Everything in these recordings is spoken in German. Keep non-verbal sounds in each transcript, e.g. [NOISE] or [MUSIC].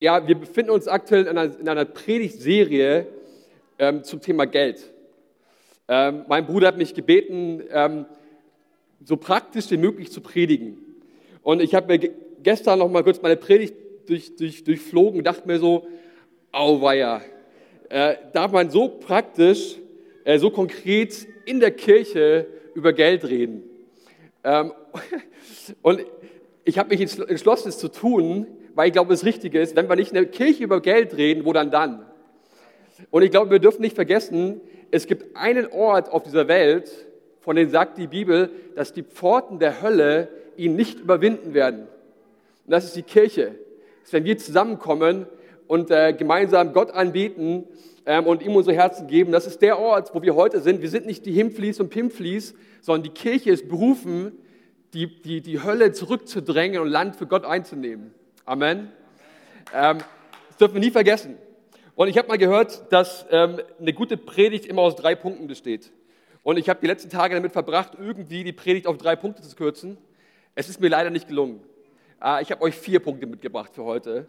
Ja, wir befinden uns aktuell in einer, in einer Predigtserie ähm, zum Thema Geld. Ähm, mein Bruder hat mich gebeten, ähm, so praktisch wie möglich zu predigen. Und ich habe mir gestern noch mal kurz meine Predigt durch, durch, durchflogen und dachte mir so, auweia, äh, darf man so praktisch, äh, so konkret in der Kirche über Geld reden? Ähm, [LAUGHS] und ich habe mich entschlossen, es zu tun, weil ich glaube, das Richtige ist, wenn wir nicht in der Kirche über Geld reden, wo dann dann? Und ich glaube, wir dürfen nicht vergessen, es gibt einen Ort auf dieser Welt, von dem sagt die Bibel, dass die Pforten der Hölle ihn nicht überwinden werden. Und das ist die Kirche. Das ist, wenn wir zusammenkommen und äh, gemeinsam Gott anbieten ähm, und ihm unsere Herzen geben. Das ist der Ort, wo wir heute sind. Wir sind nicht die Himflies und Pimpflies, sondern die Kirche ist berufen, die, die, die Hölle zurückzudrängen und Land für Gott einzunehmen. Amen. Ähm, das dürfen wir nie vergessen. Und ich habe mal gehört, dass ähm, eine gute Predigt immer aus drei Punkten besteht. Und ich habe die letzten Tage damit verbracht, irgendwie die Predigt auf drei Punkte zu kürzen. Es ist mir leider nicht gelungen. Äh, ich habe euch vier Punkte mitgebracht für heute.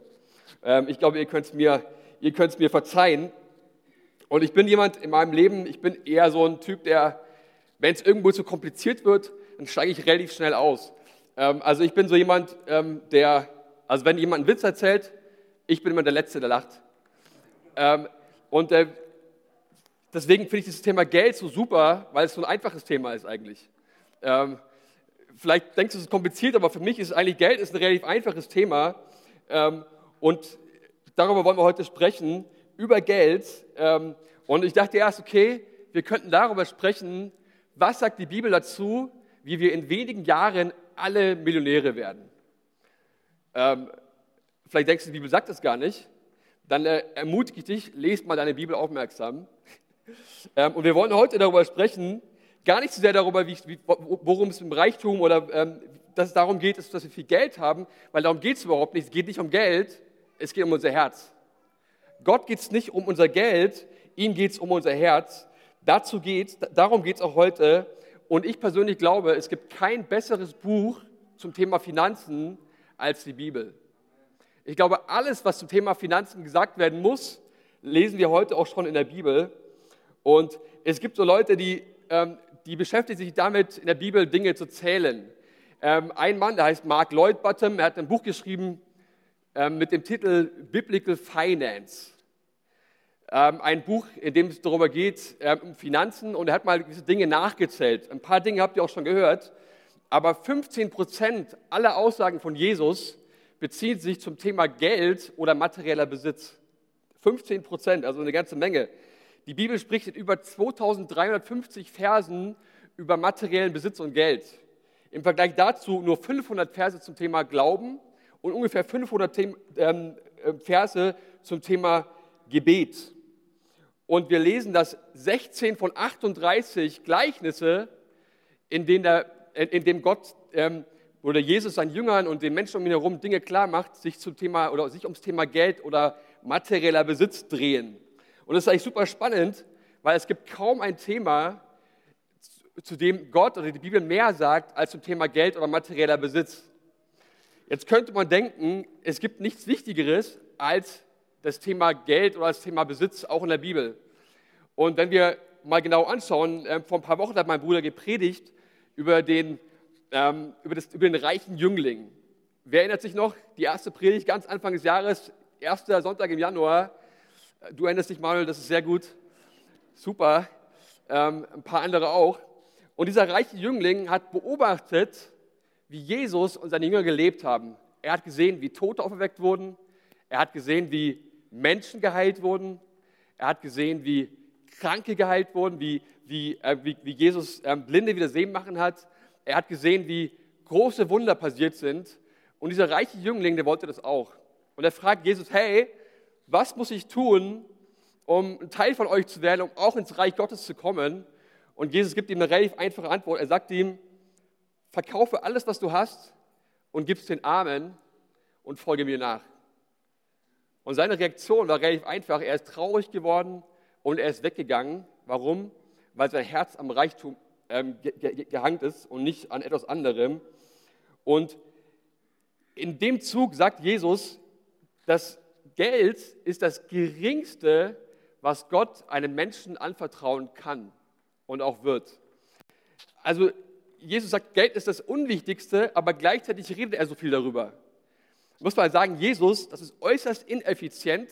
Ähm, ich glaube, ihr könnt es mir, mir verzeihen. Und ich bin jemand in meinem Leben, ich bin eher so ein Typ, der, wenn es irgendwo zu kompliziert wird, dann steige ich relativ schnell aus. Ähm, also ich bin so jemand, ähm, der, also wenn jemand einen Witz erzählt, ich bin immer der Letzte, der lacht. Ähm, und äh, deswegen finde ich dieses Thema Geld so super, weil es so ein einfaches Thema ist eigentlich. Ähm, vielleicht denkst du, es ist kompliziert, aber für mich ist eigentlich Geld ist ein relativ einfaches Thema. Ähm, und darüber wollen wir heute sprechen, über Geld. Ähm, und ich dachte erst, okay, wir könnten darüber sprechen, was sagt die Bibel dazu, wie wir in wenigen Jahren alle Millionäre werden. Ähm, vielleicht denkst du, die Bibel sagt das gar nicht. Dann äh, ermutige ich dich, lest mal deine Bibel aufmerksam. [LAUGHS] Ähm, und wir wollen heute darüber sprechen, gar nicht so sehr darüber, wie, wie, worum es im Reichtum oder ähm, dass es darum geht, dass wir viel Geld haben, weil darum geht es überhaupt nicht. Es geht nicht um Geld, es geht um unser Herz. Gott geht es nicht um unser Geld, ihm geht es um unser Herz. Dazu geht's, darum geht es auch heute. Und ich persönlich glaube, es gibt kein besseres Buch zum Thema Finanzen als die Bibel. Ich glaube, alles, was zum Thema Finanzen gesagt werden muss, lesen wir heute auch schon in der Bibel. Und es gibt so Leute, die, ähm, die beschäftigen sich damit, in der Bibel Dinge zu zählen. Ähm, ein Mann, der heißt Mark Lloyd Bottom, er hat ein Buch geschrieben, ähm, mit dem Titel Biblical Finance. Ein Buch, in dem es darüber geht, um Finanzen und er hat mal diese Dinge nachgezählt. Ein paar Dinge habt ihr auch schon gehört, aber 15 Prozent aller Aussagen von Jesus beziehen sich zum Thema Geld oder materieller Besitz. 15 Prozent, also eine ganze Menge. Die Bibel spricht in über 2350 Versen über materiellen Besitz und Geld. Im Vergleich dazu nur 500 Verse zum Thema Glauben und ungefähr 500 ähm, äh, Verse zum Thema Gebet. Und wir lesen, dass 16 von 38 Gleichnisse, in denen, der, in dem Gott ähm, oder Jesus seinen Jüngern und den Menschen um ihn herum Dinge klar macht, sich zum Thema oder sich ums Thema Geld oder materieller Besitz drehen. Und das ist eigentlich super spannend, weil es gibt kaum ein Thema, zu dem Gott oder die Bibel mehr sagt als zum Thema Geld oder materieller Besitz. Jetzt könnte man denken, es gibt nichts Wichtigeres als das Thema Geld oder das Thema Besitz auch in der Bibel. Und wenn wir mal genau anschauen, äh, vor ein paar Wochen hat mein Bruder gepredigt über den, ähm, über, das, über den reichen Jüngling. Wer erinnert sich noch? Die erste Predigt ganz Anfang des Jahres, erster Sonntag im Januar. Du erinnerst dich, Manuel, das ist sehr gut. Super. Ähm, ein paar andere auch. Und dieser reiche Jüngling hat beobachtet, wie Jesus und seine Jünger gelebt haben. Er hat gesehen, wie Tote auferweckt wurden. Er hat gesehen, wie Menschen geheilt wurden. Er hat gesehen, wie Kranke geheilt wurden, wie, wie, äh, wie, wie, Jesus äh, Blinde wieder sehen machen hat. Er hat gesehen, wie große Wunder passiert sind. Und dieser reiche Jüngling, der wollte das auch. Und er fragt Jesus, hey, was muss ich tun, um ein Teil von euch zu werden, um auch ins Reich Gottes zu kommen? Und Jesus gibt ihm eine relativ einfache Antwort. Er sagt ihm, verkaufe alles, was du hast und gib es den Armen und folge mir nach. Und seine Reaktion war relativ einfach. Er ist traurig geworden und er ist weggegangen. Warum? Weil sein Herz am Reichtum ähm, ge ge gehangt ist und nicht an etwas anderem. Und in dem Zug sagt Jesus, dass Geld ist das Geringste, was Gott einem Menschen anvertrauen kann und auch wird. Also Jesus sagt, Geld ist das Unwichtigste, aber gleichzeitig redet er so viel darüber. Muss man sagen, Jesus, das ist äußerst ineffizient,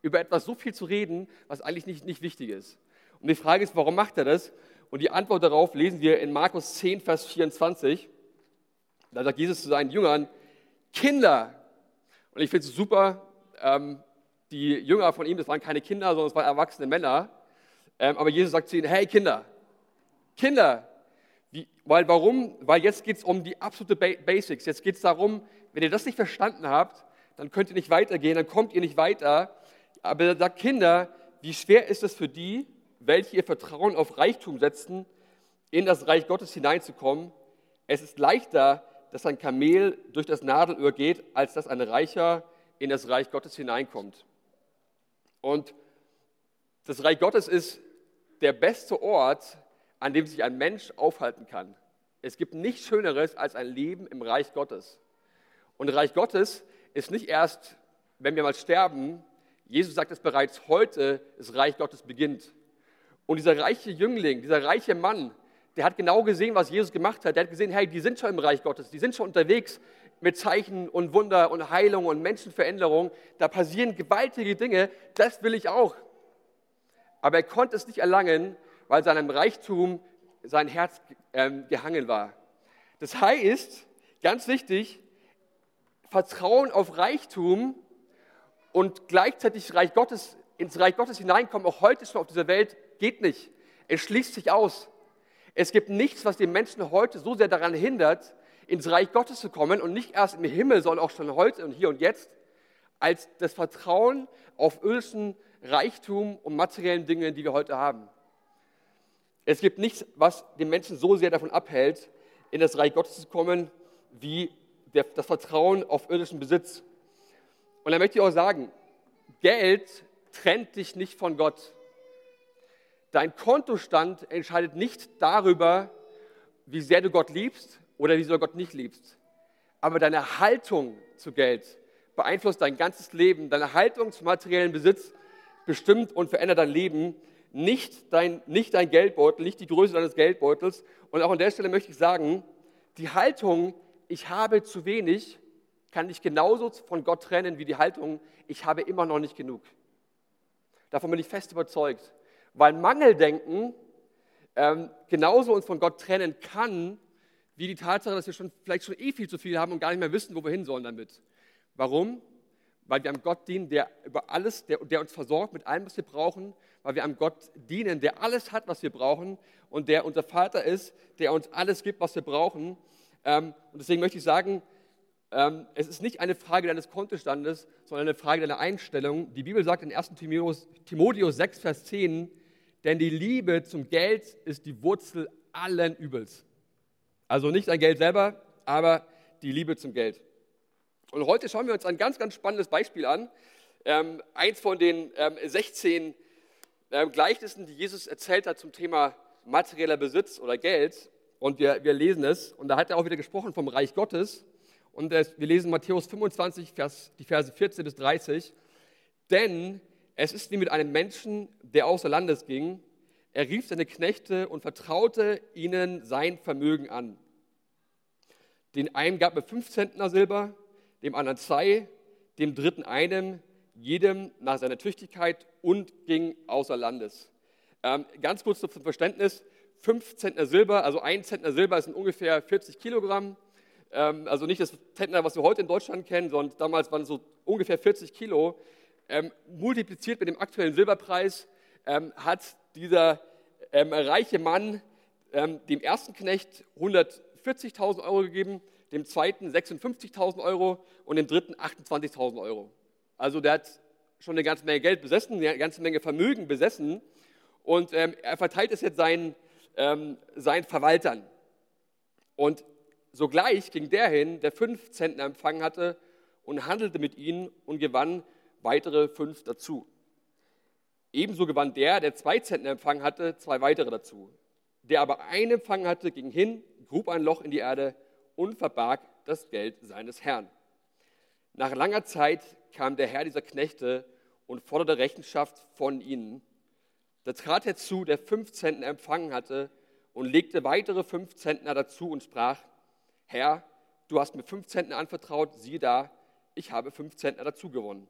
über etwas so viel zu reden, was eigentlich nicht, nicht wichtig ist. Und die Frage ist, warum macht er das? Und die Antwort darauf lesen wir in Markus 10, Vers 24. Da sagt Jesus zu seinen Jüngern, Kinder. Und ich finde es super, ähm, die Jünger von ihm, das waren keine Kinder, sondern es waren erwachsene Männer. Ähm, aber Jesus sagt zu ihnen, hey Kinder, Kinder. Wie, weil warum? Weil jetzt geht es um die absolute Basics. Jetzt geht es darum, wenn ihr das nicht verstanden habt, dann könnt ihr nicht weitergehen, dann kommt ihr nicht weiter. Aber er sagt, Kinder, wie schwer ist es für die, welche ihr Vertrauen auf Reichtum setzen, in das Reich Gottes hineinzukommen? Es ist leichter, dass ein Kamel durch das Nadelöhr geht, als dass ein Reicher in das Reich Gottes hineinkommt. Und das Reich Gottes ist der beste Ort, an dem sich ein Mensch aufhalten kann. Es gibt nichts Schöneres als ein Leben im Reich Gottes. Und Reich Gottes ist nicht erst, wenn wir mal sterben. Jesus sagt es bereits heute, das Reich Gottes beginnt. Und dieser reiche Jüngling, dieser reiche Mann, der hat genau gesehen, was Jesus gemacht hat. Der hat gesehen, hey, die sind schon im Reich Gottes, die sind schon unterwegs mit Zeichen und Wunder und Heilung und Menschenveränderung. Da passieren gewaltige Dinge, das will ich auch. Aber er konnte es nicht erlangen, weil seinem Reichtum sein Herz ähm, gehangen war. Das heißt, ganz wichtig, Vertrauen auf Reichtum und gleichzeitig Reich Gottes, ins Reich Gottes hineinkommen, auch heute schon auf dieser Welt, geht nicht. Es schließt sich aus. Es gibt nichts, was den Menschen heute so sehr daran hindert, ins Reich Gottes zu kommen und nicht erst im Himmel, sondern auch schon heute und hier und jetzt, als das Vertrauen auf irdischen Reichtum und materiellen Dingen, die wir heute haben. Es gibt nichts, was den Menschen so sehr davon abhält, in das Reich Gottes zu kommen, wie das Vertrauen auf irdischen Besitz. Und da möchte ich auch sagen, Geld trennt dich nicht von Gott. Dein Kontostand entscheidet nicht darüber, wie sehr du Gott liebst oder wie sehr du Gott nicht liebst. Aber deine Haltung zu Geld beeinflusst dein ganzes Leben. Deine Haltung zum materiellen Besitz bestimmt und verändert dein Leben. Nicht dein, nicht dein Geldbeutel, nicht die Größe deines Geldbeutels. Und auch an der Stelle möchte ich sagen, die Haltung ich habe zu wenig, kann ich genauso von Gott trennen wie die Haltung, ich habe immer noch nicht genug. Davon bin ich fest überzeugt. Weil Mangeldenken ähm, genauso uns von Gott trennen kann, wie die Tatsache, dass wir schon, vielleicht schon eh viel zu viel haben und gar nicht mehr wissen, wo wir hin sollen damit. Warum? Weil wir einem Gott dienen, der über alles, der, der uns versorgt mit allem, was wir brauchen, weil wir einem Gott dienen, der alles hat, was wir brauchen und der unser Vater ist, der uns alles gibt, was wir brauchen ähm, und deswegen möchte ich sagen, es ist nicht eine Frage deines Kontostandes, sondern eine Frage deiner Einstellung. Die Bibel sagt in 1. Timotheus, Timotheus 6, Vers 10, denn die Liebe zum Geld ist die Wurzel allen Übels. Also nicht dein Geld selber, aber die Liebe zum Geld. Und heute schauen wir uns ein ganz, ganz spannendes Beispiel an. Ähm, eins von den ähm, 16 ähm, Gleichnissen, die Jesus erzählt hat zum Thema materieller Besitz oder Geld. Und wir, wir lesen es. Und da hat er auch wieder gesprochen vom Reich Gottes. Und wir lesen Matthäus 25, Vers, die Verse 14 bis 30. Denn es ist wie mit einem Menschen, der außer Landes ging. Er rief seine Knechte und vertraute ihnen sein Vermögen an. Den einen gab er fünf Zentner Silber, dem anderen zwei, dem dritten einem, jedem nach seiner Tüchtigkeit und ging außer Landes. Ähm, ganz kurz zum Verständnis. 5 Zentner Silber, also ein Zentner Silber sind ungefähr 40 Kilogramm. Ähm, also nicht das Zentner, was wir heute in Deutschland kennen, sondern damals waren es so ungefähr 40 Kilo. Ähm, multipliziert mit dem aktuellen Silberpreis ähm, hat dieser ähm, reiche Mann ähm, dem ersten Knecht 140.000 Euro gegeben, dem zweiten 56.000 Euro und dem dritten 28.000 Euro. Also der hat schon eine ganze Menge Geld besessen, eine ganze Menge Vermögen besessen und ähm, er verteilt es jetzt seinen ähm, seinen Verwaltern. Und sogleich ging der hin, der fünf Zentner empfangen hatte, und handelte mit ihnen und gewann weitere fünf dazu. Ebenso gewann der, der zwei Zentner empfangen hatte, zwei weitere dazu. Der aber einen empfangen hatte, ging hin, grub ein Loch in die Erde und verbarg das Geld seines Herrn. Nach langer Zeit kam der Herr dieser Knechte und forderte Rechenschaft von ihnen. Da trat er zu, der fünf Zentner empfangen hatte, und legte weitere fünf Zentner dazu und sprach, Herr, du hast mir fünf Zentner anvertraut, siehe da, ich habe fünf Zentner dazu gewonnen.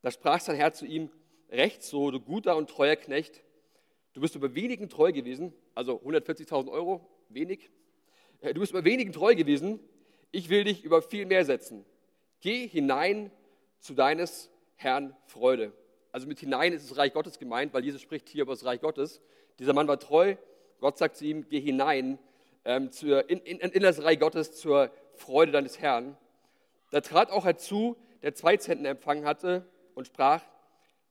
Da sprach sein Herr zu ihm, recht so, du guter und treuer Knecht, du bist über wenigen treu gewesen, also 140.000 Euro, wenig, äh, du bist über wenigen treu gewesen, ich will dich über viel mehr setzen. Geh hinein zu deines Herrn Freude. Also mit hinein ist das Reich Gottes gemeint, weil Jesus spricht hier über das Reich Gottes. Dieser Mann war treu. Gott sagt zu ihm, geh hinein ähm, zur, in, in, in, das Reich Gottes zur Freude deines Herrn. Da trat auch herzu, der zwei Zenten empfangen hatte und sprach,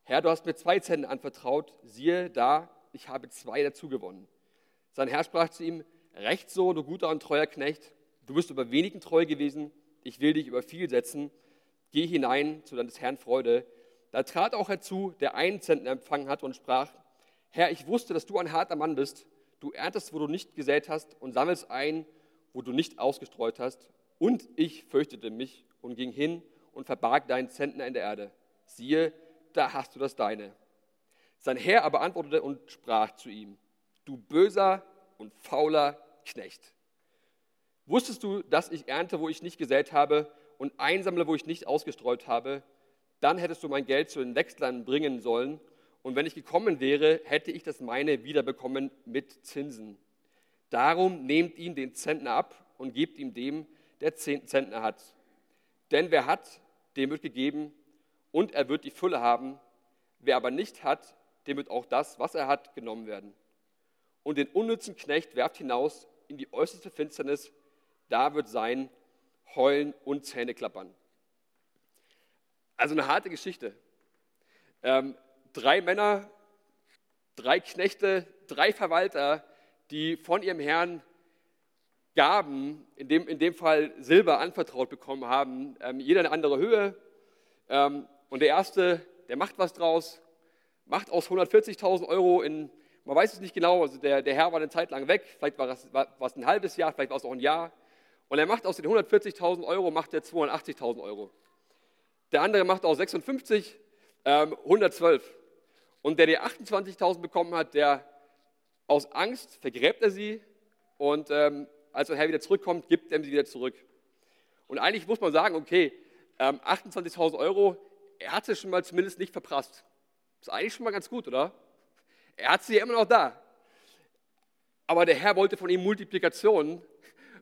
Herr, du hast mir zwei Zenten anvertraut, siehe da, ich habe zwei dazu gewonnen. Sein Herr sprach zu ihm, recht so, du guter und treuer Knecht, du bist über wenigen treu gewesen, ich will dich über viel setzen, geh hinein zu deines Herrn Freude. Da trat auch herzu, der einen Zenten empfangen hat und sprach, Herr, ich wusste, dass du ein harter Mann bist, du erntest, wo du nicht gesät hast und sammelst ein, wo du nicht ausgestreut hast. Und ich fürchtete mich und ging hin und verbarg deinen Zentner in der Erde. Siehe, da hast du das deine. Sein Herr aber antwortete und sprach zu ihm, du böser und fauler Knecht. Wusstest du, dass ich ernte, wo ich nicht gesät habe und einsammle, wo ich nicht ausgestreut habe? Dann hättest du mein Geld zu den Wechslern bringen sollen und wenn ich gekommen wäre, hätte ich das meine wiederbekommen mit Zinsen. Darum nehmt ihn den Zentner ab und gebt ihm dem, der zehn Zentner hat. Denn wer hat, dem wird gegeben und er wird die Fülle haben. Wer aber nicht hat, dem wird auch das, was er hat, genommen werden. Und den unnützen Knecht werft hinaus in die äußerste Finsternis, da wird sein Heulen und Zähneklappern. Also eine harte Geschichte. Ähm, drei Männer, drei Knechte, drei Verwalter, die von ihrem Herrn Gaben, in dem, in dem Fall Silber, anvertraut bekommen haben. Ähm, jeder eine andere Höhe. Ähm, und der erste, der macht was draus, macht aus 140.000 Euro in, man weiß es nicht genau, also der, der Herr war eine Zeit lang weg, vielleicht war es, war, ein halbes Jahr, vielleicht war es auch ein Jahr. Und er macht aus den 140.000 Euro, macht er 280.000 Euro. Der andere macht aus 56 ähm, 112. Und der, der 28.000 bekommen hat, der aus Angst vergräbt er sie und ähm, als der Herr wieder zurückkommt, gibt er sie wieder zurück. Und eigentlich muss man sagen, okay, ähm, 28.000 Euro, er hat sie schon mal zumindest nicht verprasst. Ist eigentlich schon mal ganz gut, oder? Er hat sie ja immer noch da. Aber der Herr wollte von ihm Multiplikation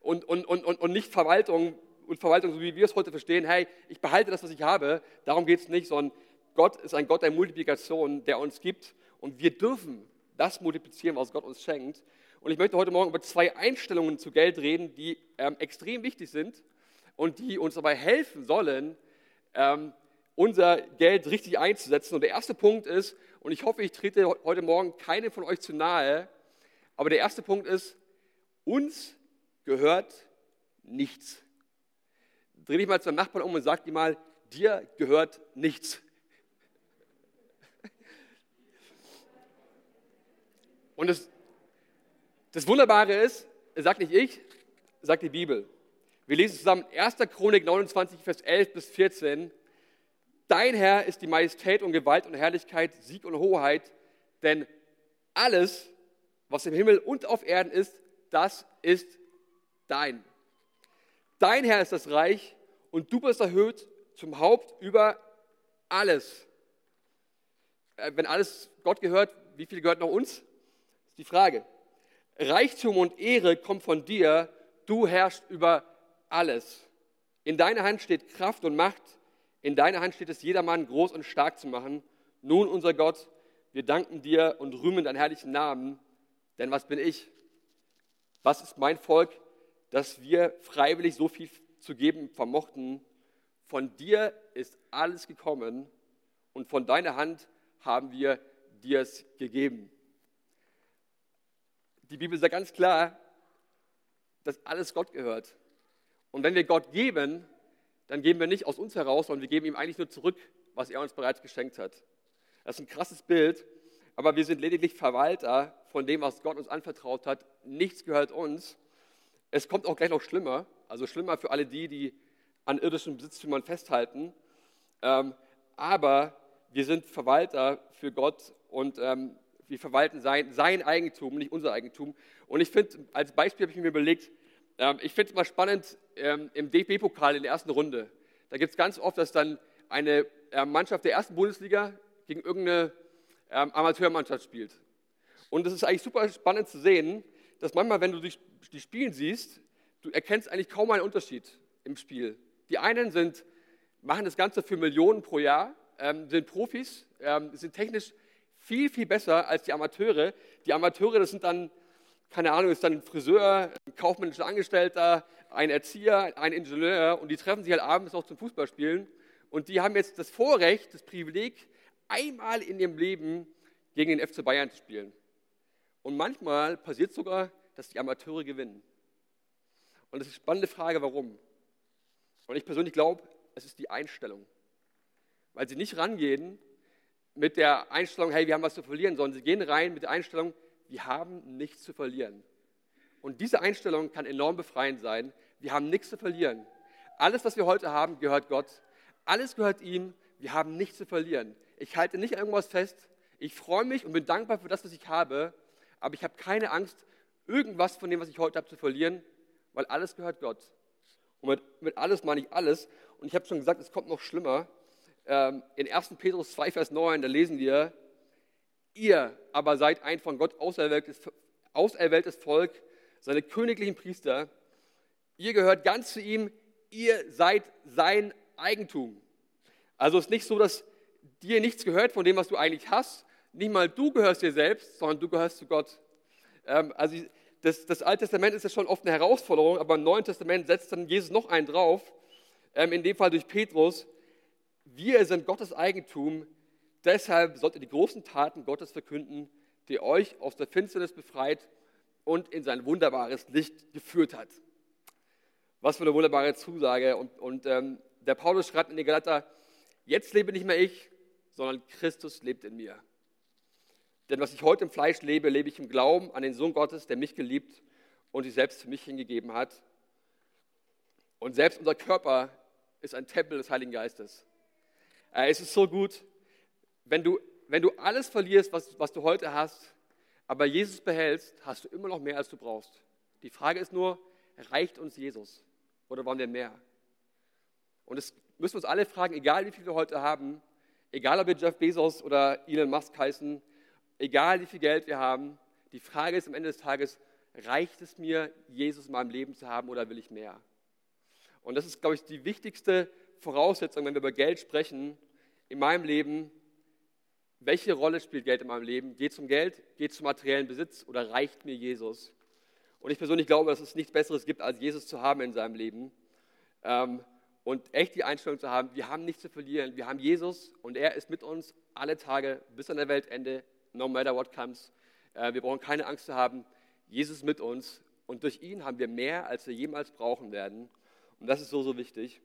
und, und, und, und nicht Verwaltung und Verwaltung, so wie wir es heute verstehen. Hey, ich behalte das, was ich habe. Darum geht es nicht, sondern Gott ist ein Gott der Multiplikation, der uns gibt und wir dürfen das multiplizieren, was Gott uns schenkt. Und ich möchte heute Morgen über zwei Einstellungen zu Geld reden, die ähm, extrem wichtig sind und die uns dabei helfen sollen, ähm, unser Geld richtig einzusetzen. Und der erste Punkt ist, und ich hoffe, ich trete heute Morgen keine von euch zu nahe, aber der erste Punkt ist, uns gehört nichts. Dreh dich mal zu deinem Nachbarn um und sag dir mal, dir gehört nichts. Und das, das Wunderbare ist, sagt nicht ich, sagt die Bibel. Wir lesen zusammen 1. Chronik 29, Vers 11 bis 14. Dein Herr ist die Majestät und Gewalt und Herrlichkeit, Sieg und Hoheit, denn alles, was im Himmel und auf Erden ist, das ist dein. Dein Herr ist das Reich und du bist erhöht zum Haupt über alles. Äh, wenn alles Gott gehört, wie viel gehört noch uns? Die Frage. Reichtum und Ehre kommt von dir, du herrschst über alles. In deiner Hand steht Kraft und Macht, in deiner Hand steht es, jedermann groß und stark zu machen. Nun, unser Gott, wir danken dir und rühmen deinen herrlichen Namen, denn was bin ich? Was ist mein Volk, dass wir freiwillig so viel zu geben vermochten? Von dir ist alles gekommen und von deiner Hand haben wir dir es gegeben. Die Bibel sagt ganz klar, dass alles Gott gehört. Und wenn wir Gott geben, dann geben wir nicht aus uns heraus, sondern wir geben ihm eigentlich nur zurück, was er uns bereits geschenkt hat. Das ist ein krasses Bild, aber wir sind lediglich Verwalter von dem, was Gott uns anvertraut hat. Nichts gehört uns. Es kommt auch gleich noch schlimmer, also schlimmer für alle die, die an irdischen Besitztümern festhalten. Ähm, aber wir sind Verwalter für Gott und ähm, wir verwalten sein, sein Eigentum, nicht unser Eigentum. Und ich finde, als Beispiel habe ich mir überlegt, ähm, ich finde es mal spannend ähm, im DFB-Pokal in der ersten Runde. Da gibt es ganz oft, dass dann eine äh, Mannschaft der ersten Bundesliga gegen irgendeine ähm, Amateurmannschaft spielt. Und es ist eigentlich super spannend zu sehen, dass manchmal, wenn du die, die Spielen siehst, du erkennst eigentlich kaum einen Unterschied im Spiel. Die einen sind, machen das Ganze für Millionen pro Jahr, ähm, sind Profis, ähm, sind technisch viel, viel besser als die Amateure. Die Amateure, das sind dann, keine Ahnung, ist dann ein Friseur, ein kaufmännischer Angestellter, ein Erzieher, ein Ingenieur und die treffen sich halt abends auch zum Fußballspielen und die haben jetzt das Vorrecht, das Privileg, einmal in ihrem Leben gegen den FC Bayern zu spielen. Und manchmal passiert sogar, dass die Amateure gewinnen. Und das ist eine spannende Frage, warum. Und ich persönlich glaube, es ist die Einstellung. Weil sie nicht rangehen mit der Einstellung, hey, wir haben was zu verlieren, sondern sie gehen rein mit der Einstellung, wir haben nichts zu verlieren. Und diese Einstellung kann enorm befreiend sein. Wir haben nichts zu verlieren. Alles, was wir heute haben, gehört Gott. Alles gehört ihm. Wir haben nichts zu verlieren. Ich halte nicht irgendwas fest. Ich freue mich und bin dankbar für das, was ich habe. Aber ich habe keine Angst, irgendwas von dem, was ich heute habe, zu verlieren, weil alles gehört Gott. Und mit, mit alles meine ich alles. Und ich habe schon gesagt, es kommt noch schlimmer. Ähm, in 1. Petrus 2, Vers 9, da lesen wir, ihr aber seid ein von Gott auserwähltes, auserwähltes Volk, seine königlichen Priester. Ihr gehört ganz zu ihm, ihr seid sein Eigentum. Also es ist nicht so, dass dir nichts gehört von dem, was du eigentlich hast. Nicht mal du gehörst dir selbst, sondern du gehörst zu Gott. Ähm, also das, das Alte Testament ist ja schon oft eine Herausforderung, aber im Neuen Testament setzt dann Jesus noch einen drauf, ähm, in dem Fall durch Petrus. Wir sind Gottes Eigentum, deshalb sollt ihr die großen Taten Gottes verkünden, die euch aus der Finsternis befreit und in sein wunderbares Licht geführt hat. Was für eine wunderbare Zusage. Und, und ähm, der Paulus schreibt in die Galater, jetzt lebe nicht mehr ich, sondern Christus lebt in mir. Denn was ich heute im Fleisch lebe, lebe ich im Glauben an den Sohn Gottes, der mich geliebt und sich selbst für mich hingegeben hat. Und selbst unser Körper ist ein Tempel des Heiligen Geistes. Äh, es ist so gut, wenn du, wenn du alles verlierst, was, was du heute hast, aber Jesus behältst, hast du immer noch mehr, als du brauchst. Die Frage ist nur, reicht uns Jesus oder wollen wir mehr? Und das müssen wir uns alle fragen, egal wie viel wir heute haben, egal ob wir Jeff Bezos oder Elon Musk heißen, egal wie viel Geld wir haben, die Frage ist am Ende des Tages, reicht es mir, Jesus in meinem Leben zu haben oder will ich mehr? Und das ist, glaube ich, die wichtigste Voraussetzung, wenn wir über Geld sprechen, in meinem Leben. Welche Rolle spielt Geld in meinem Leben? Geht es um Geld? Geht es um materiellen Besitz? Oder reicht mir Jesus? Und ich persönlich glaube, dass es nichts Besseres gibt, als Jesus zu haben in seinem Leben. Ähm, und echt die Einstellung zu haben, wir haben nichts zu verlieren. Wir haben Jesus und er ist mit uns alle Tage bis an der Weltende no matter what comes. Äh, wir brauchen keine Angst zu haben. Jesus mit uns und durch ihn haben wir mehr, als wir jemals brauchen werden. Und das ist so, so wichtig.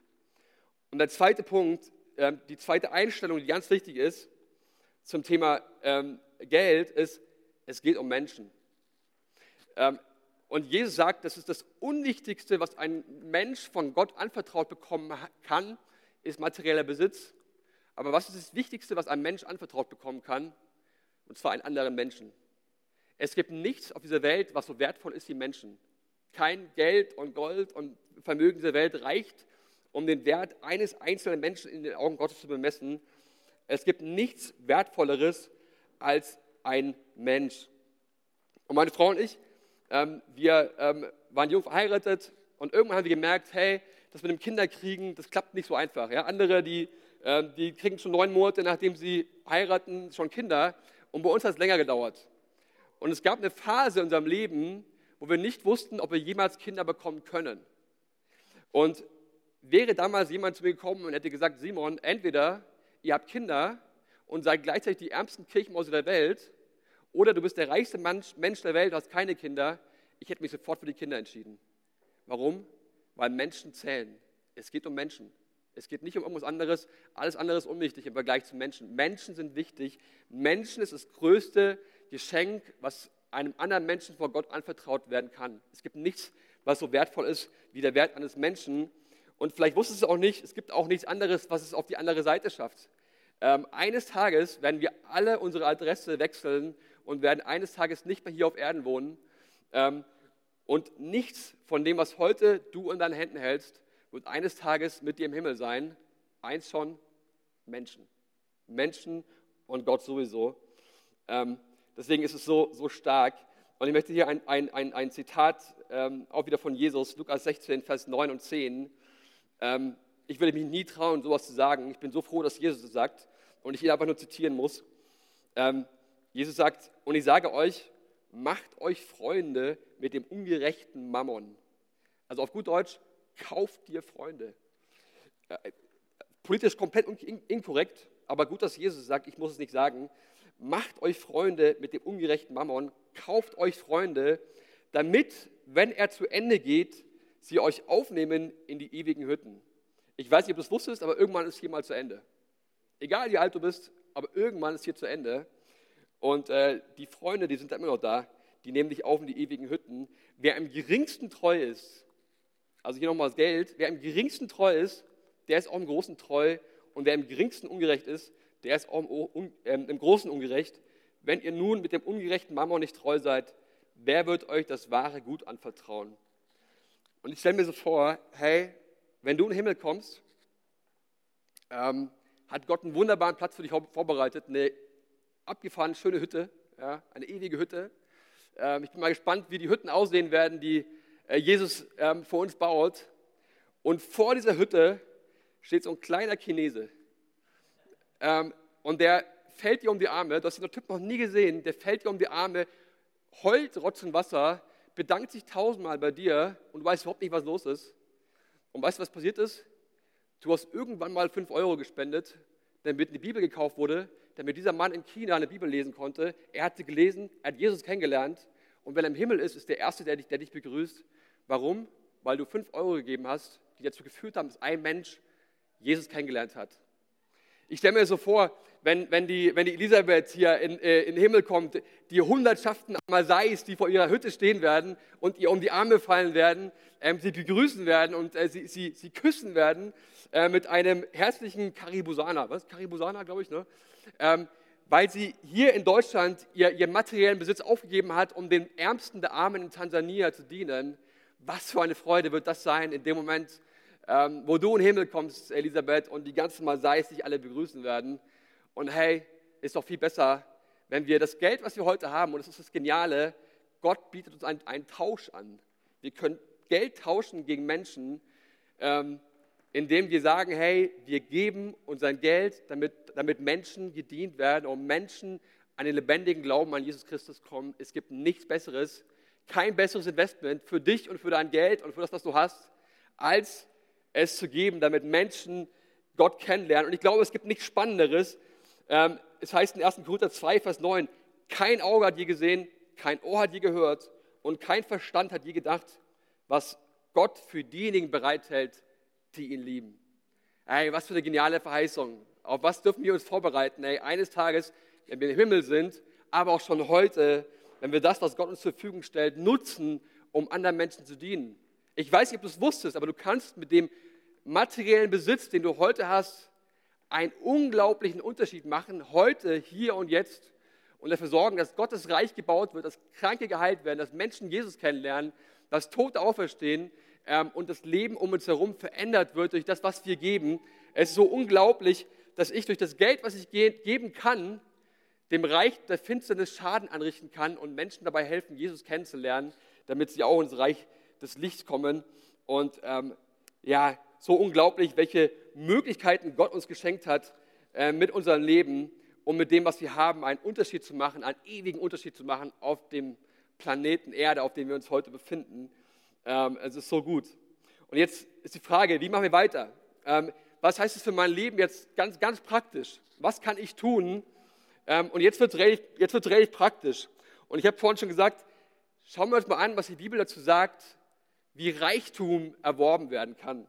Und der zweite Punkt, ähm, die zweite Einstellung, die ganz wichtig ist zum Thema ähm, Geld, ist, es geht um Menschen. Ähm, und Jesus sagt, das ist das Unwichtigste, was ein Mensch von Gott anvertraut bekommen kann, ist materieller Besitz. Aber was ist das Wichtigste, was ein Mensch anvertraut bekommen kann? und zwar einen anderen Menschen. Es gibt nichts auf dieser Welt, was so wertvoll ist wie Menschen. Kein Geld und Gold und Vermögen dieser Welt reicht, um den Wert eines einzelnen Menschen in den Augen Gottes zu bemessen. Es gibt nichts Wertvolleres als ein Mensch. Und meine Frau und ich, ähm, wir ähm, waren jung verheiratet und irgendwann haben wir gemerkt, hey, das mit dem Kinderkriegen, das klappt nicht so einfach. Ja? Andere, die, äh, die kriegen schon neun Monate, nachdem sie heiraten, schon Kinder. Und bei uns hat es länger gedauert. Und es gab eine Phase in unserem Leben, wo wir nicht wussten, ob wir jemals Kinder bekommen können. Und wäre damals jemand zu mir gekommen und hätte gesagt, Simon, entweder ihr habt Kinder und seid gleichzeitig die ärmsten Kirchenmäuse der Welt, oder du bist der reichste Mensch der Welt, hast keine Kinder, ich hätte mich sofort für die Kinder entschieden. Warum? Weil Menschen zählen. Es geht um Menschen. Es geht nicht um irgendwas anderes. Alles andere ist unwichtig im Vergleich zu Menschen. Menschen sind wichtig. Menschen ist das größte Geschenk, was einem anderen Menschen vor Gott anvertraut werden kann. Es gibt nichts, was so wertvoll ist wie der Wert eines Menschen. Und vielleicht wusstest du es auch nicht, es gibt auch nichts anderes, was es auf die andere Seite schafft. Ähm, eines Tages werden wir alle unsere Adresse wechseln und werden eines Tages nicht mehr hier auf Erden wohnen. Ähm, und nichts von dem, was heute du in deinen Händen hältst, wird eines Tages mit dir im Himmel sein. Eins schon, Menschen. Menschen und Gott sowieso. Ähm, deswegen ist es so, so stark. Und ich möchte hier ein, ein, ein, ein Zitat ähm, auch wieder von Jesus, Lukas 16, Vers 9 und 10. Ähm, ich würde mich nie trauen, sowas zu sagen. Ich bin so froh, dass Jesus es sagt und ich ihn einfach nur zitieren muss. Ähm, Jesus sagt, und ich sage euch, macht euch Freunde mit dem ungerechten Mammon. Also auf gut Deutsch, kauft dir Freunde. Äh, politisch komplett inkorrekt, aber gut, dass Jesus sagt, ich muss es nicht sagen. Macht euch Freunde mit dem ungerechten Mammon, kauft euch Freunde, damit, wenn er zu Ende geht, sie euch aufnehmen in die ewigen Hütten. Ich weiß nicht, ob du es wusstest, aber irgendwann ist hier mal zu Ende. Egal wie alt du bist, aber irgendwann ist hier zu Ende. Und äh, die Freunde, die sind immer noch da, die nehmen dich auf in die ewigen Hütten. Wer am geringsten treu ist, also hier nochmal das Geld, wer am geringsten treu ist, der ist auch im Großen treu. Und wer am geringsten ungerecht ist, der ist auch im, äh, im Großen ungerecht. Wenn ihr nun mit dem ungerechten Mammon nicht treu seid, wer wird euch das wahre Gut anvertrauen? Und ich stelle mir so vor, hey, wenn du in den Himmel kommst, ähm, hat Gott einen wunderbaren Platz für dich vorbereitet, eine abgefahrene, schöne Hütte, ja, eine ewige Hütte. Ähm, ich bin mal gespannt, wie die Hütten aussehen werden, die äh, Jesus ähm, für uns baut. Und vor dieser Hütte steht so ein kleiner Chinese. Ähm, und der fällt dir um die Arme, du hast den Typ noch nie gesehen, der fällt dir um die Arme, heult Rotzen Wasser, bedankt sich tausendmal bei dir und du weißt überhaupt nicht, was los ist. Und weißt du, was passiert ist? Du hast irgendwann mal fünf Euro gespendet, damit eine Bibel gekauft wurde, damit dieser Mann in China eine Bibel lesen konnte. Er hat sie gelesen, er hat Jesus kennengelernt. Und wenn er im Himmel ist, ist der Erste, der dich, der dich begrüßt. Warum? Weil du fünf Euro gegeben hast, die dazu geführt haben, dass ein Mensch Jesus kennengelernt hat. Ich stelle mir so vor, wenn, wenn, die, wenn die Elisabeth hier in, äh, in den Himmel kommt, die Hundertschaften Amasais, die vor ihrer Hütte stehen werden und ihr um die Arme fallen werden, ähm, sie begrüßen werden und äh, sie, sie, sie küssen werden äh, mit einem herzlichen Karibusana, was? Karibusana, glaube ich, ne? Ähm, weil sie hier in Deutschland ihr, ihren materiellen Besitz aufgegeben hat, um den Ärmsten der Armen in Tansania zu dienen. Was für eine Freude wird das sein in dem Moment, ähm, wo du in den Himmel kommst, Elisabeth, und die ganzen Masais dich alle begrüßen werden. Und hey, ist doch viel besser, wenn wir das Geld, was wir heute haben, und das ist das Geniale, Gott bietet uns einen, einen Tausch an. Wir können Geld tauschen gegen Menschen, ähm, indem wir sagen, hey, wir geben unser Geld, damit, damit Menschen gedient werden und Menschen an den lebendigen Glauben an Jesus Christus kommen. Es gibt nichts Besseres, kein besseres Investment für dich und für dein Geld und für das, was du hast, als es zu geben, damit Menschen Gott kennenlernen. Und ich glaube, es gibt nichts Spannenderes. Ähm, es heißt in 1. Korinther 2, Vers 9, kein Auge hat je gesehen, kein Ohr hat je gehört und kein Verstand hat je gedacht, was Gott für diejenigen bereithält, die ihn lieben. Ey, was für eine geniale Verheißung. Auf was dürfen wir uns vorbereiten? Ey, eines Tages, wenn wir im Himmel sind, aber auch schon heute, wenn wir das, was Gott uns zur Verfügung stellt, nutzen, um anderen Menschen zu dienen. Ich weiß nicht, ob du es wusstest, aber du kannst mit dem materiellen Besitz, den du heute hast, einen unglaublichen Unterschied machen, heute, hier und jetzt, und dafür sorgen, dass Gottes Reich gebaut wird, dass Kranke geheilt werden, dass Menschen Jesus kennenlernen, dass Tote auferstehen ähm, und das Leben um uns herum verändert wird durch das, was wir geben. Es ist so unglaublich, dass ich durch das Geld, was ich ge geben kann, dem Reich der Finsternis Schaden anrichten kann und Menschen dabei helfen, Jesus kennenzulernen, damit sie auch ins Reich des Lichts kommen. Und ähm, ja, so unglaublich, welche Möglichkeiten Gott uns geschenkt hat äh, mit unserem Leben, um mit dem, was wir haben, einen Unterschied zu machen, einen ewigen Unterschied zu machen auf dem Planeten Erde, auf dem wir uns heute befinden. Ähm, es ist so gut. Und jetzt ist die Frage, wie machen wir weiter? Ähm, was heißt es für mein Leben jetzt ganz, ganz praktisch? Was kann ich tun? Ähm, und jetzt wird es richtig, praktisch. Und ich habe vorhin schon gesagt, schauen wir uns mal an, was die Bibel dazu sagt, wie Reichtum erworben werden kann.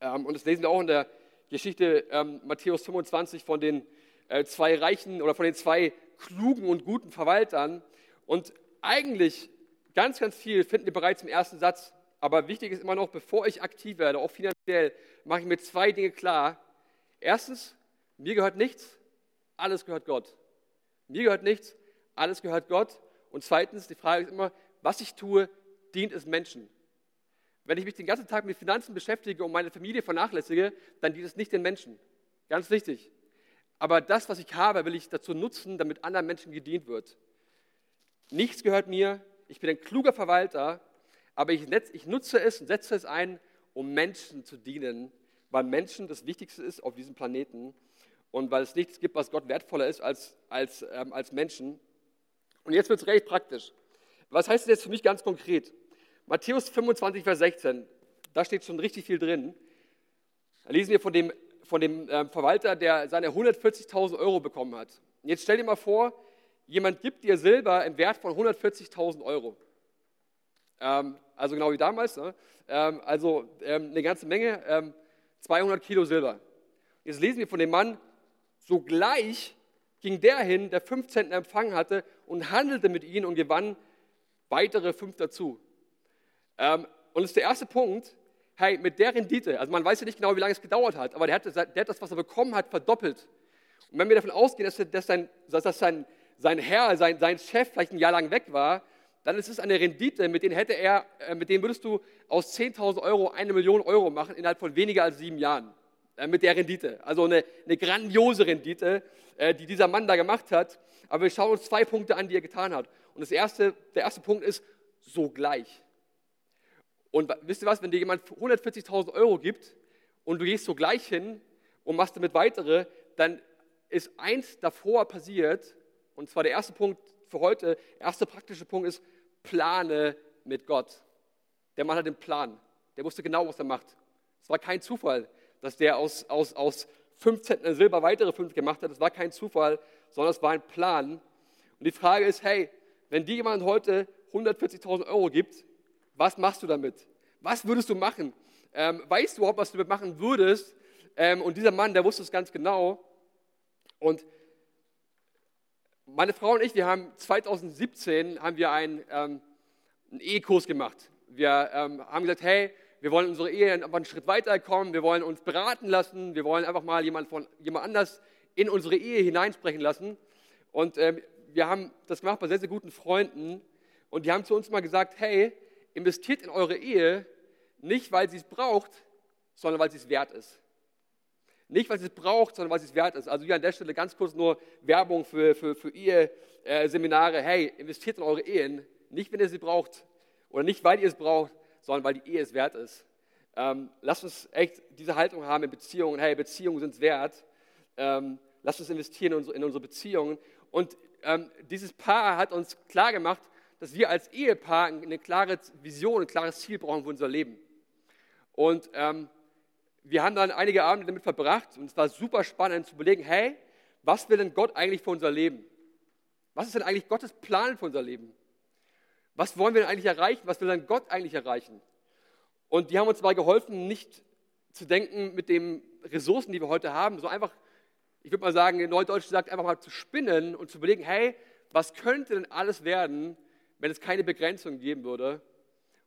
Ähm, und das lesen wir auch in der Geschichte ähm, Matthäus 25 von den äh, zwei reichen oder von den zwei klugen und guten Verwaltern. Und eigentlich ganz, ganz viel finden wir bereits im ersten Satz. aber wichtig ist immer noch, bevor ich aktiv werde, auch finanziell, mache ich mir zwei Dinge klar. Erstens, mir gehört nichts, alles gehört Gott. Mir gehört nichts, alles gehört Gott. Und zweitens, die Frage ist immer, was ich tue, dient es Menschen. Wenn ich mich den ganzen Tag mit Finanzen beschäftige und meine Familie vernachlässige, dann dient es nicht den Menschen. Ganz wichtig. Aber das, was ich habe, will ich dazu nutzen, damit anderen Menschen gedient wird. Nichts gehört mir. Ich bin ein kluger Verwalter, aber ich, ich nutze es und setze es ein, um Menschen zu dienen, weil Menschen das Wichtigste ist auf diesem Planeten und weil es nichts gibt, was Gott wertvoller ist als, als, ähm, als Menschen. Und jetzt wird es recht praktisch. Was heißt das jetzt für mich ganz konkret? Matthäus 25, Vers 16, da steht schon richtig viel drin. Da lesen wir von dem, von dem äh, Verwalter, der seine 140.000 Euro bekommen hat. Und jetzt stell dir mal vor, jemand gibt dir Silber im Wert von 140.000 Euro. Ähm, also genau wie damals. Ne? Ähm, also ähm, eine ganze Menge, 200 ähm, Kilo Silber. Jetzt lesen wir von dem Mann, Sogleich ging der hin, der fünf Zentner empfangen hatte und handelte mit ihnen und gewann weitere fünf dazu. Ähm, und das ist der erste Punkt, hey, mit der Rendite, also man weiß ja nicht genau, wie lange es gedauert hat, aber der hat, der hat das, was er bekommen hat, verdoppelt. Und wenn wir davon ausgehen, dass, dass, sein, dass sein, sein Herr, sein, sein Chef vielleicht ein Jahr lang weg war, dann ist es eine Rendite, mit denen hätte er, äh, mit denen würdest du aus 10.000 Euro eine Million Euro machen innerhalb von weniger als sieben Jahren. Äh, mit der Rendite. Also eine, eine grandiose Rendite, äh, die dieser Mann da gemacht hat. Aber wir schauen uns zwei Punkte an, die er getan hat. Und das erste, der erste Punkt ist sogleich. Und wisst ihr was, wenn dir jemand 140.000 Euro gibt und du gehst sogleich hin und machst damit weitere, dann ist eins davor passiert, und zwar der erste Punkt für heute, der erste praktische Punkt ist, plane mit Gott. Der Mann hat den Plan. Der wusste genau, was er macht. Es war kein Zufall dass der aus, aus, aus fünf Zentner Silber weitere fünf gemacht hat. Das war kein Zufall, sondern es war ein Plan. Und die Frage ist, hey, wenn dir jemand heute 140.000 Euro gibt, was machst du damit? Was würdest du machen? Ähm, weißt du überhaupt, was du damit machen würdest? Ähm, und dieser Mann, der wusste es ganz genau. Und meine Frau und ich, wir haben 2017 haben wir einen, ähm, einen Ehekurs gemacht. Wir ähm, haben gesagt, hey, wir wollen unsere Ehe einen Schritt weiter kommen. Wir wollen uns beraten lassen. Wir wollen einfach mal jemand von jemand anders in unsere Ehe hineinsprechen lassen. Und äh, wir haben das gemacht bei sehr, sehr guten Freunden. Und die haben zu uns mal gesagt, hey, investiert in eure Ehe nicht, weil sie es braucht, sondern weil sie es wert ist. Nicht, weil sie es braucht, sondern weil sie es wert ist. Also hier an der Stelle ganz kurz nur Werbung für, für, für Eheseminare. Hey, investiert in eure Ehen, nicht, wenn ihr sie braucht oder nicht, weil ihr es braucht, sondern weil die Ehe es wert ist. Ähm, lasst uns echt diese Haltung haben in Beziehungen. Hey, Beziehungen sind es wert. Ähm, lasst uns investieren in unsere, in unsere Beziehungen. Und ähm, dieses Paar hat uns klar gemacht, dass wir als Ehepaar eine klare Vision, ein klares Ziel brauchen für unser Leben. Und ähm, wir haben dann einige Abende damit verbracht und es war super spannend zu überlegen, hey, was will denn Gott eigentlich für unser Leben? Was ist denn eigentlich Gottes Plan für unser Leben? Was wollen wir denn eigentlich erreichen? Was will dann Gott eigentlich erreichen? Und die haben uns dabei geholfen, nicht zu denken mit den Ressourcen, die wir heute haben, so einfach, ich würde mal sagen, in Neudeutsch gesagt, einfach mal zu spinnen und zu überlegen, hey, was könnte denn alles werden, wenn es keine Begrenzung geben würde?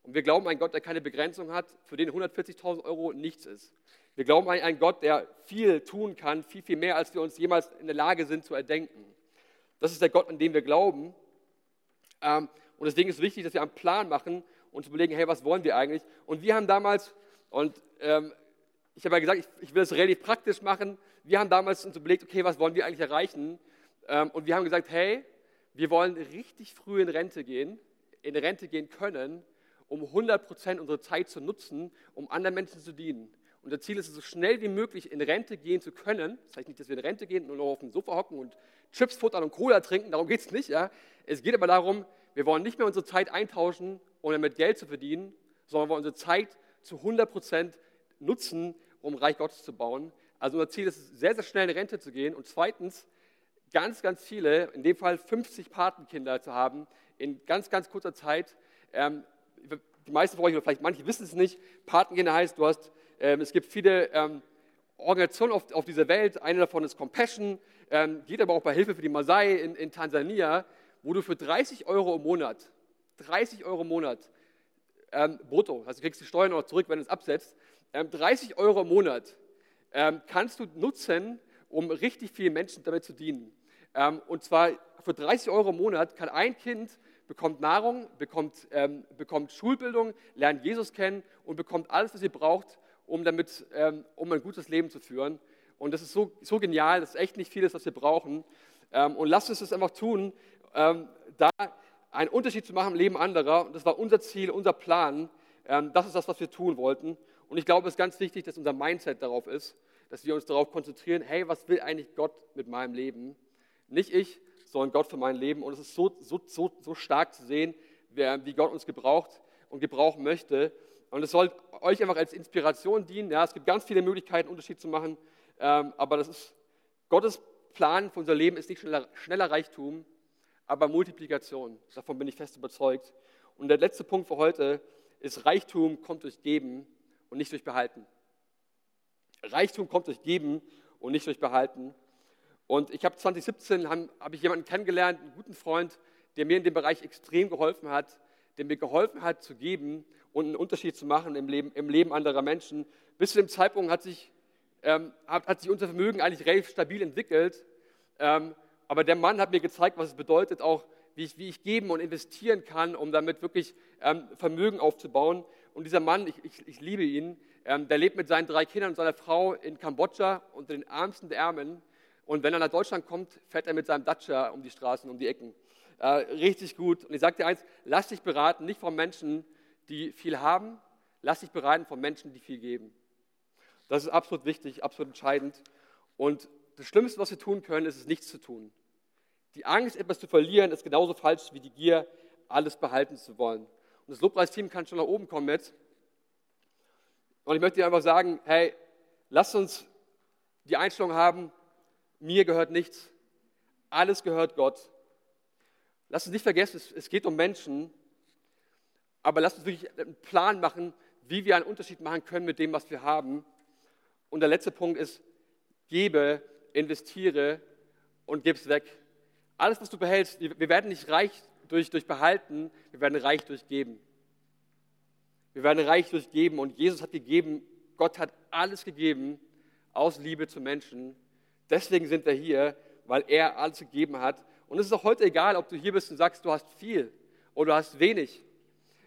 Und wir glauben an einen Gott, der keine Begrenzung hat, für den 140.000 Euro nichts ist. Wir glauben an einen Gott, der viel tun kann, viel, viel mehr, als wir uns jemals in der Lage sind zu erdenken. Das ist der Gott, an den wir glauben. Ähm, und deswegen ist es wichtig, dass wir einen Plan machen und zu überlegen, hey, was wollen wir eigentlich? Und wir haben damals, und ähm, ich habe ja gesagt, ich, will das relativ praktisch machen, wir haben damals uns überlegt, okay, was wollen wir eigentlich erreichen? Ähm, und wir haben gesagt, hey, wir wollen richtig früh in Rente gehen, in Rente gehen können, um 100 Prozent unserer Zeit zu nutzen, um anderen Menschen zu dienen. Unser Ziel ist es, so schnell wie möglich in Rente gehen zu können. Das heißt nicht, dass wir in Rente gehen und nur auf dem Sofa hocken und Chips futtern und Cola trinken, darum geht es nicht. Ja? Es geht aber darum, wir wollen nicht mehr unsere Zeit eintauschen, um damit Geld zu verdienen, sondern wir wollen unsere Zeit zu 100 Prozent nutzen, um Reich Gottes zu bauen. Also unser Ziel ist sehr, sehr schnell in Rente zu gehen und zweitens ganz, ganz viele, in dem Fall 50 Patenkinder zu haben, in ganz, ganz kurzer Zeit. Ähm, die meisten von euch, oder vielleicht manche wissen es nicht, Patenkinder heißt, du hast, ähm, es gibt viele ähm, Organisationen auf, auf, dieser Welt, eine davon ist Compassion, ähm, geht aber auch bei Hilfe für die Masai in, in Tansania wo du für 30 Euro im Monat, 30 Euro im Monat, ähm, brutto, also du kriegst die Steuern noch zurück, wenn du es absetzt, ähm, 30 Euro im Monat ähm, kannst du nutzen, um richtig vielen Menschen damit zu dienen. Ähm, und zwar für 30 Euro im Monat kann ein Kind bekommt Nahrung, bekommt, ähm, bekommt Schulbildung, lernt Jesus kennen und bekommt alles, was ihr braucht, um, damit, ähm, um ein gutes Leben zu führen. Und das ist so, so genial, das ist echt nicht vieles, was wir brauchen. Ähm, und lasst uns das einfach tun, ähm, da einen Unterschied zu machen im Leben anderer. Und das war unser Ziel, unser Plan. Ähm, das ist das, was wir tun wollten. Und ich glaube, es ist ganz wichtig, dass unser Mindset darauf ist, dass wir uns darauf konzentrieren, hey, was will eigentlich Gott mit meinem Leben? Nicht ich, sondern Gott für mein Leben. Und es ist so, so, so, so stark zu sehen, wie Gott uns gebraucht und gebrauchen möchte. Und es soll euch einfach als Inspiration dienen. Ja, es gibt ganz viele Möglichkeiten, Unterschied zu machen. Ähm, aber das ist Gottes Plan für unser Leben ist nicht schneller, schneller Reichtum, aber Multiplikation. Davon bin ich fest überzeugt. Und der letzte Punkt für heute ist, Reichtum kommt durch Geben und nicht durch Behalten. Reichtum kommt durch Geben und nicht durch Behalten. Und ich habe 2017 habe hab ich jemanden kennengelernt, einen guten Freund, der mir in dem Bereich extrem geholfen hat, der mir geholfen hat zu geben und einen Unterschied zu machen im Leben, im Leben anderer Menschen. Bis zu dem Zeitpunkt hat sich, ähm, hat, hat, sich unser Vermögen eigentlich relativ stabil entwickelt. Ähm, aber der Mann hat mir gezeigt, was es bedeutet, auch wie ich, wie ich geben und investieren kann, um damit wirklich ähm, Vermögen aufzubauen. Und dieser Mann, ich, ich, ich liebe ihn, ähm, der lebt mit seinen drei Kindern und seiner Frau in Kambodscha unter den ärmsten der Ärmen. Und wenn er nach Deutschland kommt, fährt er mit seinem Dacia um die Straßen, um die Ecken. Äh, richtig gut. Und ich sage dir eins, lass dich beraten, nicht von Menschen, die viel haben, lass dich beraten von Menschen, die viel geben. Das ist absolut wichtig, absolut entscheidend. Und das Schlimmste, was wir tun können, ist es, nichts zu tun. Die Angst, etwas zu verlieren, ist genauso falsch wie die Gier, alles behalten zu wollen. Und das Lobpreisteam kann schon nach oben kommen jetzt. Und ich möchte dir einfach sagen, hey, lass uns die Einstellung haben, mir gehört nichts, alles gehört Gott. Lass uns nicht vergessen, es geht um Menschen, aber lass uns wirklich einen Plan machen, wie wir einen Unterschied machen können mit dem, was wir haben. Und der letzte Punkt ist, gebe, investiere und gib es weg. Alles, was du behältst, wir werden nicht reich durch, durch Behalten, wir werden reich durch Geben. Wir werden reich durch Geben und Jesus hat gegeben, Gott hat alles gegeben aus Liebe zu Menschen Deswegen sind wir hier, weil er alles gegeben hat. Und es ist auch heute egal, ob du hier bist und sagst, du hast viel oder du hast wenig.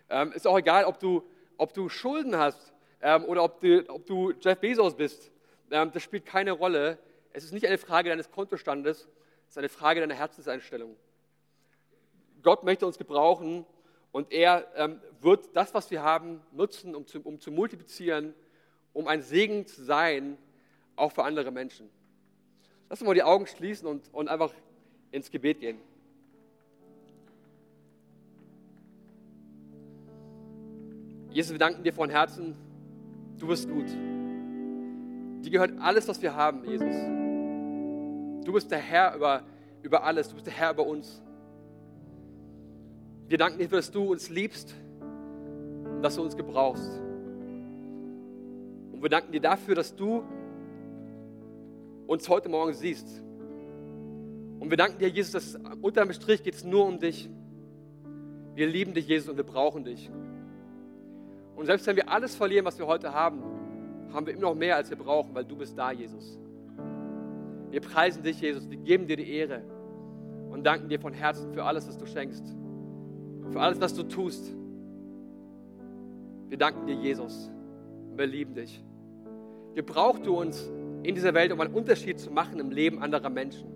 Ähm, ist auch egal, ob du, ob du Schulden hast ähm, oder ob du, ob du Jeff Bezos bist. Ähm, das spielt keine Rolle. Es ist nicht eine Frage deines Kontostandes, es ist eine Frage deiner Herzenseinstellung. Gott möchte uns gebrauchen und er ähm, wird das, was wir haben, nutzen, um zu, um zu multiplizieren, um ein Segen zu sein, auch für andere Menschen. Lass uns mal die Augen schließen und, und einfach ins Gebet gehen. Jesus, wir danken dir von Herzen. Du bist gut. Dir gehört alles, was wir haben, Jesus. Du bist der Herr über, über alles. Du bist der Herr über uns. Wir danken dir, dass du uns liebst und dass du uns gebrauchst. Und wir danken dir dafür, dass du uns heute Morgen siehst. Und wir danken dir, Jesus, dass unterm Strich geht es nur um dich. Wir lieben dich, Jesus, und wir brauchen dich. Und selbst wenn wir alles verlieren, was wir heute haben, haben wir immer noch mehr, als wir brauchen, weil du bist da, Jesus. Wir preisen dich, Jesus, wir geben dir die Ehre und danken dir von Herzen für alles, was du schenkst, für alles, was du tust. Wir danken dir, Jesus, und wir lieben dich. Gebrauch du uns in dieser Welt, um einen Unterschied zu machen im Leben anderer Menschen.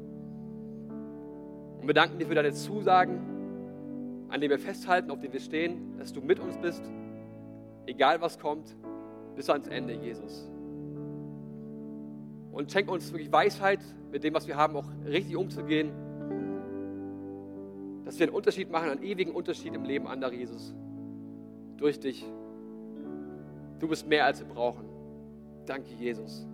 Und wir danken dir für deine Zusagen, an denen wir festhalten, auf denen wir stehen, dass du mit uns bist, egal was kommt, bis ans Ende, Jesus. Und schenk uns wirklich Weisheit, mit dem, was wir haben, auch richtig umzugehen. Dass wir einen Unterschied machen, einen ewigen Unterschied im Leben anderer, Jesus. Durch dich. Du bist mehr, als wir brauchen. Danke, Jesus.